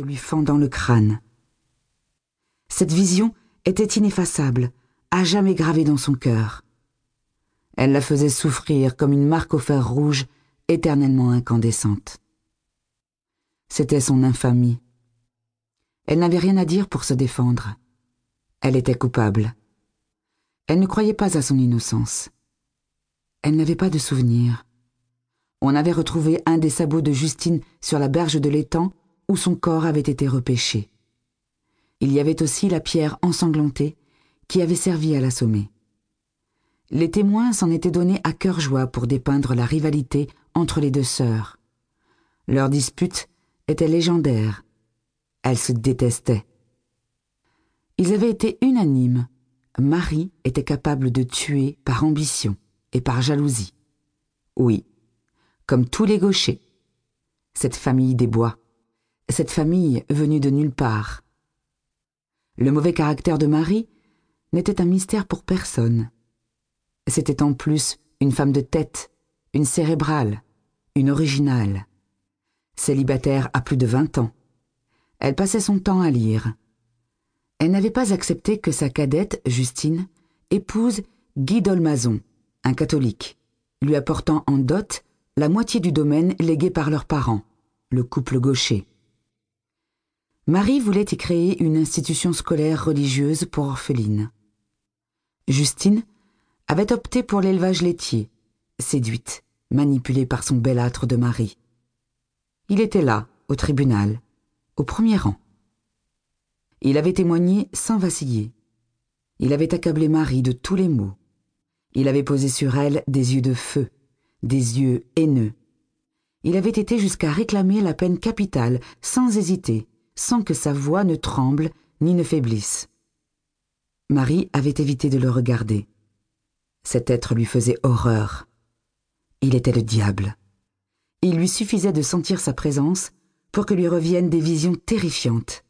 geste lui fendant le crâne. Cette vision était ineffaçable, à jamais gravée dans son cœur. Elle la faisait souffrir comme une marque au fer rouge éternellement incandescente. C'était son infamie. Elle n'avait rien à dire pour se défendre. Elle était coupable. Elle ne croyait pas à son innocence. Elle n'avait pas de souvenir. On avait retrouvé un des sabots de Justine sur la berge de l'étang où son corps avait été repêché. Il y avait aussi la pierre ensanglantée qui avait servi à l'assommer. Les témoins s'en étaient donnés à cœur joie pour dépeindre la rivalité entre les deux sœurs. Leur dispute était légendaire. Elles se détestaient. Ils avaient été unanimes. Marie était capable de tuer par ambition et par jalousie. Oui, comme tous les gauchers. Cette famille des bois, cette famille venue de nulle part. Le mauvais caractère de Marie n'était un mystère pour personne. C'était en plus une femme de tête, une cérébrale, une originale. Célibataire à plus de vingt ans. Elle passait son temps à lire. Elle n'avait pas accepté que sa cadette, Justine, épouse Guy Dolmazon, un catholique, lui apportant en dot la moitié du domaine légué par leurs parents, le couple gaucher. Marie voulait y créer une institution scolaire religieuse pour orphelines. Justine avait opté pour l'élevage laitier, séduite, manipulée par son belâtre de mari. Il était là, au tribunal, au premier rang. Il avait témoigné sans vaciller. Il avait accablé Marie de tous les maux. Il avait posé sur elle des yeux de feu, des yeux haineux. Il avait été jusqu'à réclamer la peine capitale, sans hésiter, sans que sa voix ne tremble ni ne faiblisse. Marie avait évité de le regarder. Cet être lui faisait horreur. Il était le diable. Il lui suffisait de sentir sa présence pour que lui reviennent des visions terrifiantes.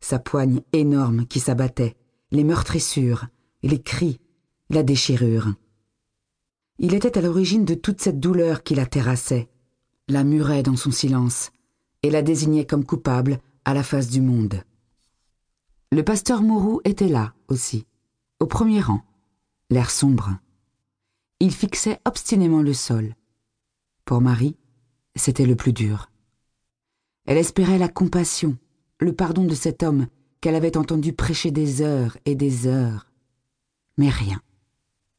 Sa poigne énorme qui s'abattait, les meurtrissures, les cris, la déchirure. Il était à l'origine de toute cette douleur qui la terrassait, la murait dans son silence, et la désignait comme coupable à la face du monde. Le pasteur Mourou était là aussi, au premier rang, l'air sombre. Il fixait obstinément le sol. Pour Marie, c'était le plus dur. Elle espérait la compassion, le pardon de cet homme qu'elle avait entendu prêcher des heures et des heures. Mais rien.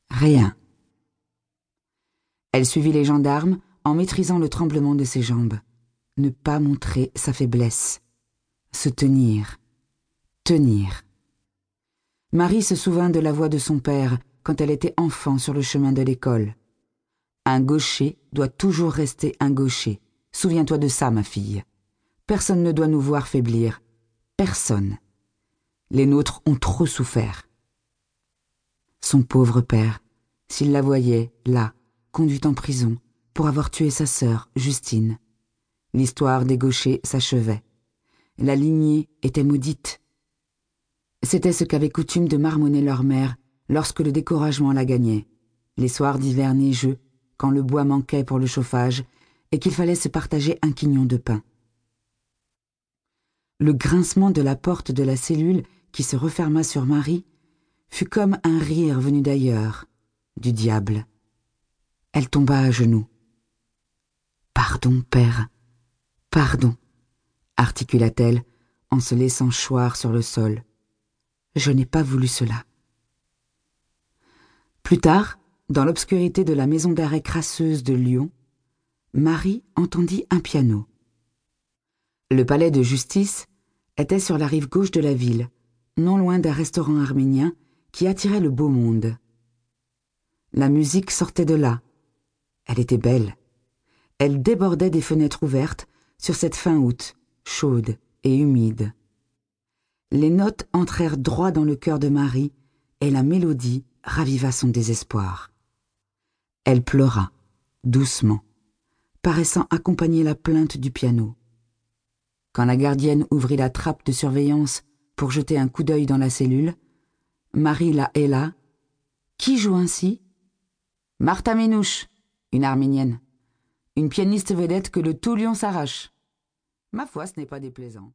Rien. Elle suivit les gendarmes en maîtrisant le tremblement de ses jambes. Ne pas montrer sa faiblesse. Se tenir. Tenir. Marie se souvint de la voix de son père quand elle était enfant sur le chemin de l'école. Un gaucher doit toujours rester un gaucher. Souviens-toi de ça, ma fille. Personne ne doit nous voir faiblir. Personne. Les nôtres ont trop souffert. Son pauvre père, s'il la voyait, là, conduite en prison, pour avoir tué sa sœur, Justine. L'histoire des gauchers s'achevait. La lignée était maudite. C'était ce qu'avait coutume de marmonner leur mère lorsque le découragement la gagnait, les soirs d'hiver neigeux, quand le bois manquait pour le chauffage et qu'il fallait se partager un quignon de pain. Le grincement de la porte de la cellule qui se referma sur Marie fut comme un rire venu d'ailleurs, du diable. Elle tomba à genoux. Pardon, père, pardon, articula-t-elle en se laissant choir sur le sol. Je n'ai pas voulu cela. Plus tard, dans l'obscurité de la maison d'arrêt crasseuse de Lyon, Marie entendit un piano. Le palais de justice était sur la rive gauche de la ville, non loin d'un restaurant arménien qui attirait le beau monde. La musique sortait de là. Elle était belle. Elle débordait des fenêtres ouvertes sur cette fin août, chaude et humide. Les notes entrèrent droit dans le cœur de Marie et la mélodie raviva son désespoir. Elle pleura, doucement, paraissant accompagner la plainte du piano. Quand la gardienne ouvrit la trappe de surveillance pour jeter un coup d'œil dans la cellule, Marie la héla. Qui joue ainsi Martha Ménouche, une arménienne. Une pianiste vedette que le tout lion s'arrache. Ma foi, ce n'est pas déplaisant.